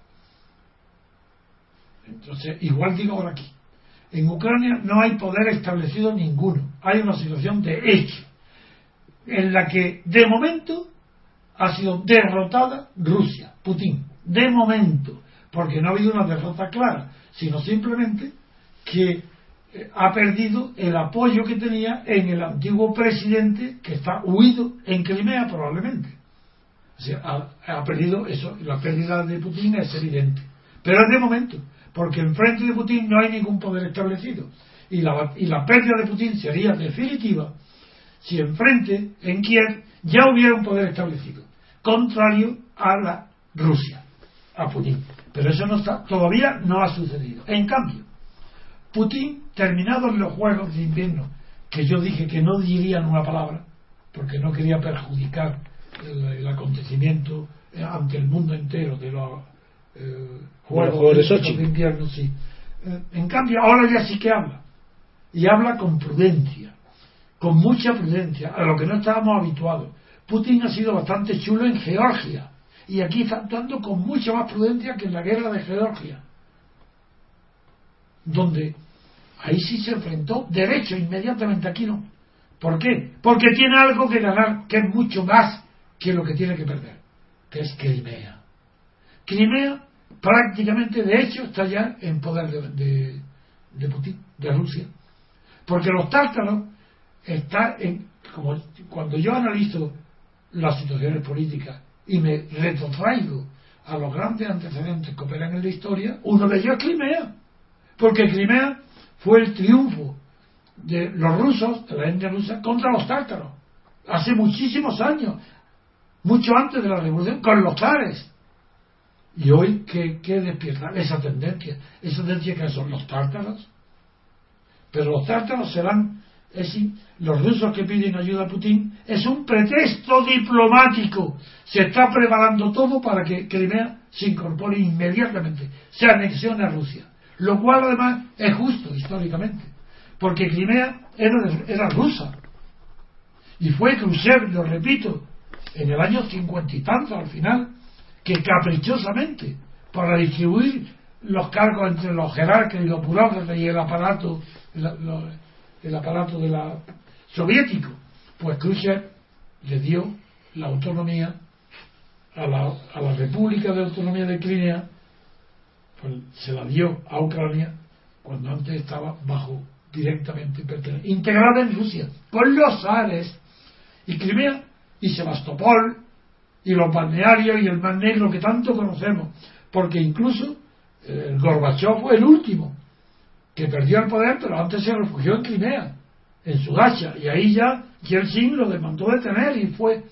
Entonces, igual digo ahora aquí. En Ucrania no hay poder establecido ninguno. Hay una situación de hecho en la que de momento ha sido derrotada Rusia, Putin. De momento, porque no ha habido una derrota clara, sino simplemente que eh, ha perdido el apoyo que tenía en el antiguo presidente que está huido en Crimea probablemente ha, perdido eso, la pérdida de Putin es evidente. Pero es de momento, porque enfrente de Putin no hay ningún poder establecido. Y la, y la pérdida de Putin sería definitiva si enfrente, en Kiev, ya hubiera un poder establecido, contrario a la Rusia, a Putin. Pero eso no está, todavía no ha sucedido. En cambio, Putin, terminados los Juegos de Invierno, que yo dije que no dirían una palabra, porque no quería perjudicar el, acontecimiento ante el mundo entero de los eh, Juegos de, invierno, sí. Eh, en cambio, ahora ya sí que habla. Y habla con prudencia, con mucha prudencia, a lo que no estábamos habituados. Putin ha sido bastante chulo en Georgia. Y aquí está actuando con mucha más prudencia que en la guerra de Georgia. Donde ahí sí se enfrentó derecho inmediatamente, aquí no. ¿Por qué? Porque tiene algo que ganar que es mucho más que lo que tiene que perder, que es Crimea. Crimea prácticamente, de hecho, está ya en poder de, Putin, de Rusia. Porque los tártaros están en, como cuando yo analizo las situaciones políticas y me retrotraigo a los grandes antecedentes que operan en la historia, uno de ellos es Crimea. Porque Crimea fue el triunfo de los rusos, de la India rusa, contra los tártaros. Hace muchísimos años, mucho antes de la revolución, con los zares. Y hoy, ¿qué, despierta? Esa tendencia. Esa tendencia que son los tártaros. Pero los tártaros serán, es, los rusos que piden ayuda a Putin, es un pretexto diplomático. Se está preparando todo para que Crimea se incorpore inmediatamente, se anexione a Rusia. Lo cual además es justo históricamente. Porque Crimea era, era rusa. Y fue Khrushchev, lo repito, en el año cincuenta y tanto al final, que caprichosamente, para distribuir los cargos entre los jerarcas y los burócratas y el aparato, el, aparato de la soviético, pues Khrushchev le dio la autonomía a la, a la República de Autonomía de Crimea, pues se la dio a Ucrania cuando antes estaba bajo directamente integrada en Rusia por los Ares y Crimea y Sebastopol y los balnearios y el Mar Negro que tanto conocemos, porque incluso eh, Gorbachev fue el último que perdió el poder, pero antes se refugió en Crimea, en Sudacha, y ahí ya Yeltsin lo demandó detener y fue,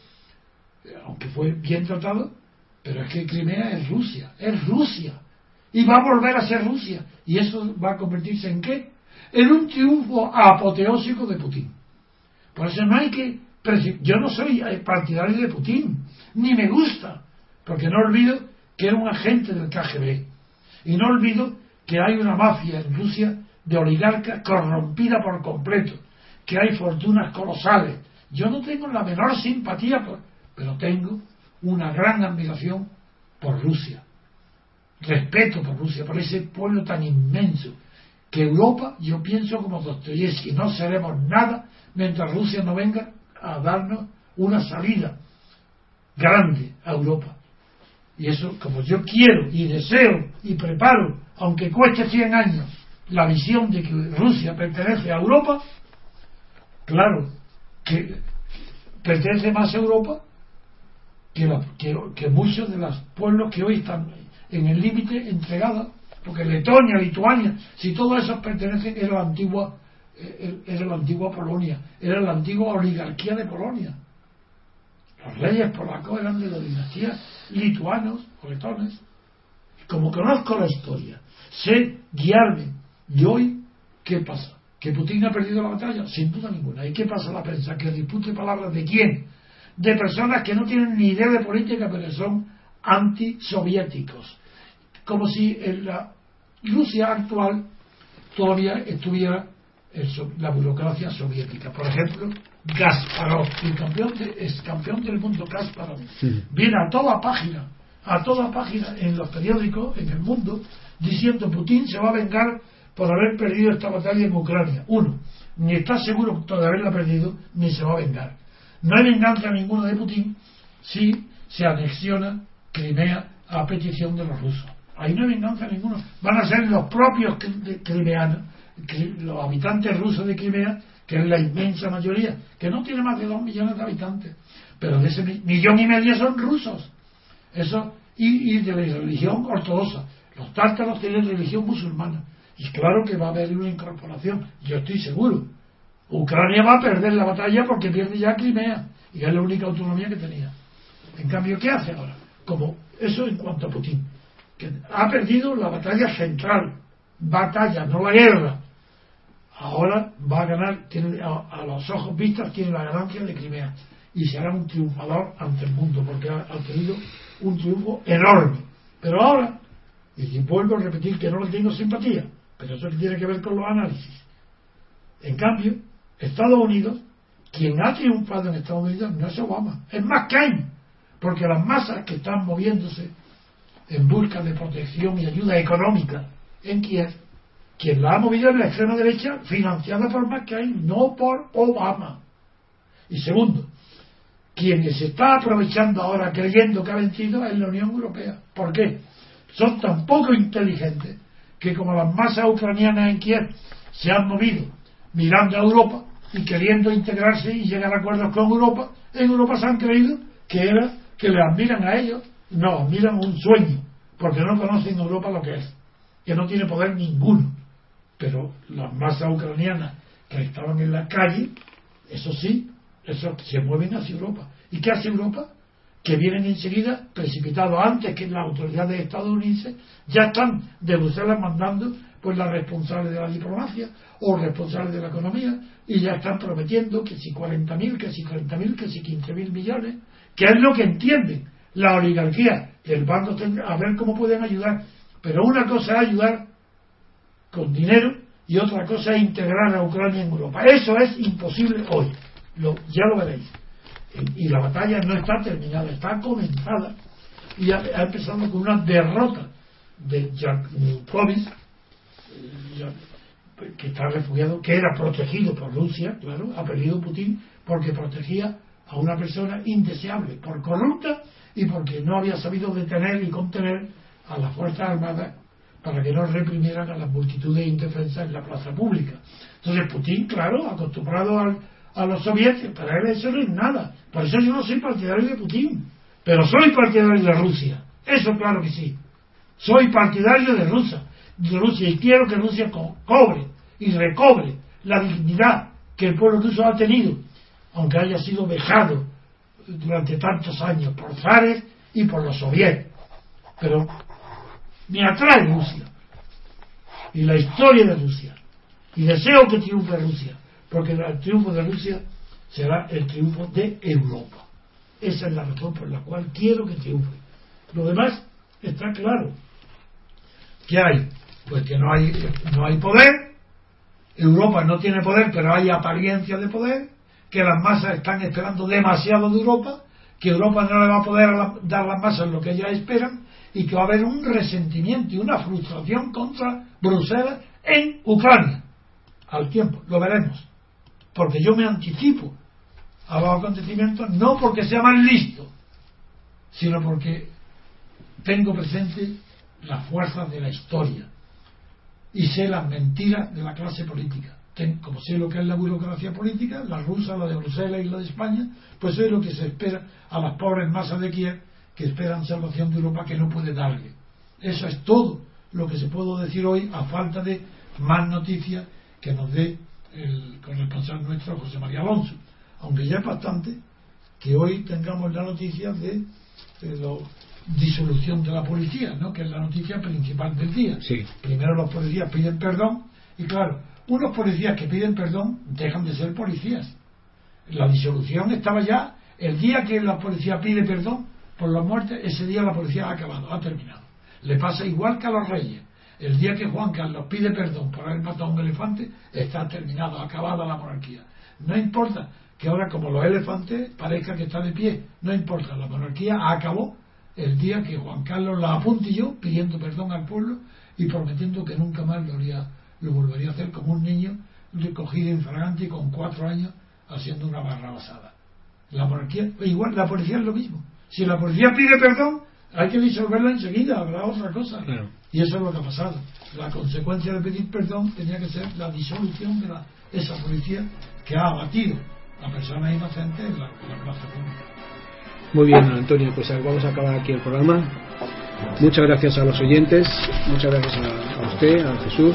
aunque fue bien tratado, pero es que Crimea es Rusia, es Rusia, y va a volver a ser Rusia, y eso va a convertirse en qué? En un triunfo apoteósico de Putin. Por eso no hay que yo no soy partidario de Putin, ni me gusta, porque no olvido que era un agente del KGB. Y no olvido que hay una mafia en Rusia de oligarcas corrompida por completo, que hay fortunas colosales. Yo no tengo la menor simpatía, por, pero tengo una gran admiración por Rusia. Respeto por Rusia, por ese pueblo tan inmenso. Que Europa, yo pienso como Dostoyevsky, no seremos nada mientras Rusia no venga a darnos una salida grande a Europa. Y eso, como yo quiero y deseo y preparo, aunque cueste 100 años, la visión de que Rusia pertenece a Europa, claro, que pertenece más a Europa que, que, muchos de los pueblos que hoy están en el límite entregados, porque Letonia, Lituania, si todos esos pertenecen a la antigua era la antigua Polonia, era la antigua oligarquía de Polonia. Los reyes polacos eran de la dinastía lituanos o letones. Como conozco la historia, sé guiarme. ¿Y hoy qué pasa? ¿Que Putin ha perdido la batalla? Sin duda ninguna. ¿Y qué pasa la prensa? Que dispute palabras de quién? De personas que no tienen ni idea de política, pero son antisoviéticos. Como si en la Rusia actual todavía estuviera la burocracia soviética. Por ejemplo, Gasparov, el campeón, es campeón del mundo Gasparov, viene a toda página, a toda página en los periódicos, en el mundo, diciendo Putin se va a vengar por haber perdido esta batalla en Ucrania. Uno, ni está seguro de haberla perdido, ni se va a vengar. No hay venganza ninguna de Putin si se anexiona Crimea a petición de los rusos. Ahí no hay venganza ninguna. Van a ser los propios crimeanos los habitantes rusos de Crimea, que es la inmensa mayoría, que no tiene más de dos millones de habitantes, pero de ese millón y medio son rusos. Eso, y, de la religión ortodoxa. Los tártaros tienen religión musulmana. Y claro que va a haber una incorporación, yo estoy seguro. Ucrania va a perder la batalla porque pierde ya Crimea, y es la única autonomía que tenía. En cambio, ¿qué hace ahora? Como eso en cuanto a Putin, que ha perdido la batalla central, batalla, no la guerra, ahora va a ganar, tiene, a, los ojos vistos, tiene la ganancia de Crimea y será un triunfador ante el mundo porque ha, tenido un triunfo enorme. Pero ahora, y vuelvo a repetir que no le tengo simpatía, pero eso tiene que ver con los análisis. En cambio, Estados Unidos, quien ha triunfado en Estados Unidos no es Obama, es McCain, porque las masas que están moviéndose en busca de protección y ayuda económica en Kiev quien la ha movido es la extrema derecha financiada por McCain, no por Obama. Y segundo, quienes se está aprovechando ahora creyendo que ha vencido es la Unión Europea. ¿Por qué? Son tan poco inteligentes que como las masas ucranianas en Kiev se han movido mirando a Europa y queriendo integrarse y llegar a acuerdos con Europa, en Europa se han creído que era que le admiran a ellos, no, admiran un sueño, porque no conocen Europa lo que es, que no tiene poder ninguno. Pero las masas ucranianas que estaban en la calle, eso sí, eso se mueven hacia Europa. ¿Y qué hace Europa? Que vienen enseguida, precipitados antes que las autoridades estadounidenses, ya están de Bruselas mandando pues las responsables de la diplomacia o responsables de la economía y ya están prometiendo que si 40.000, que si 40.000, que si 15.000 millones, que es lo que entienden la oligarquía el bando a ver cómo pueden ayudar. Pero una cosa es ayudar con dinero y otra cosa es integrar a Ucrania en Europa. Eso es imposible hoy. Lo, ya lo veréis. Y la batalla no está terminada, está comenzada. Y ha, empezado con una derrota de Yanukovych, que está refugiado, que era protegido por Rusia, claro, ha perdido Putin porque protegía a una persona indeseable, por corrupta y porque no había sabido detener y contener a las Fuerzas Armadas para que no reprimieran a las multitudes indefensas en la plaza pública. Entonces Putin, claro, acostumbrado a los soviéticos, para él eso no es nada. Por eso yo no soy partidario de Putin, pero soy partidario de Rusia. Eso claro que sí. Soy partidario de Rusia, de Rusia y quiero que Rusia cobre y recobre la dignidad que el pueblo ruso ha tenido, aunque haya sido vejado durante tantos años por zares y por los soviéticos. Pero me atrae Rusia y la historia de Rusia. Y deseo que triunfe Rusia, porque el triunfo de Rusia será el triunfo de Europa. Esa es la razón por la cual quiero que triunfe. Lo demás está claro. ¿Qué hay? Pues que no hay, no hay poder. Europa no tiene poder, pero hay apariencia de poder. Que las masas están esperando demasiado de Europa. Que Europa no le va a poder dar las masas lo que ellas esperan y que va a haber un resentimiento y una frustración contra Bruselas en Ucrania. Al tiempo, lo veremos. Porque yo me anticipo a los acontecimientos no porque sea más listo, sino porque tengo presente las fuerzas de la historia y sé las mentiras de la clase política. Como sé lo que es la burocracia política, la rusa, la de Bruselas y la de España, pues sé lo que se espera a las pobres masas de Kiev que esperan salvación de Europa que no puede darle. Eso es todo lo que se puede decir hoy a falta de más noticias que nos dé el corresponsal nuestro José María Alonso. Aunque ya es bastante que hoy tengamos la noticia de, la disolución de la policía, ¿no? que es la noticia principal del día. Primero los policías piden perdón y claro, unos policías que piden perdón dejan de ser policías. La disolución estaba ya el día que la policía pide perdón por la muerte, ese día la policía ha acabado, ha terminado. Le pasa igual que a los reyes. El día que Juan Carlos pide perdón por haber matado a un elefante, está terminado, acabada la monarquía. No importa que ahora como los elefantes parezca que está de pie, no importa, la monarquía acabó el día que Juan Carlos la apuntilló pidiendo perdón al pueblo y prometiendo que nunca más lo, haría, lo volvería a hacer como un niño recogido infragante con cuatro años haciendo una barra basada. La monarquía, igual, la policía es lo mismo. Si la policía pide perdón, hay que disolverla enseguida, habrá otra cosa. Y eso es lo que ha pasado. La consecuencia de pedir perdón tenía que ser la disolución de la, esa policía que ha abatido a personas inocentes en la, plaza pública. Muy bien, Antonio, pues vamos a acabar aquí el programa. Muchas gracias a los oyentes, muchas gracias a, a usted, a Jesús,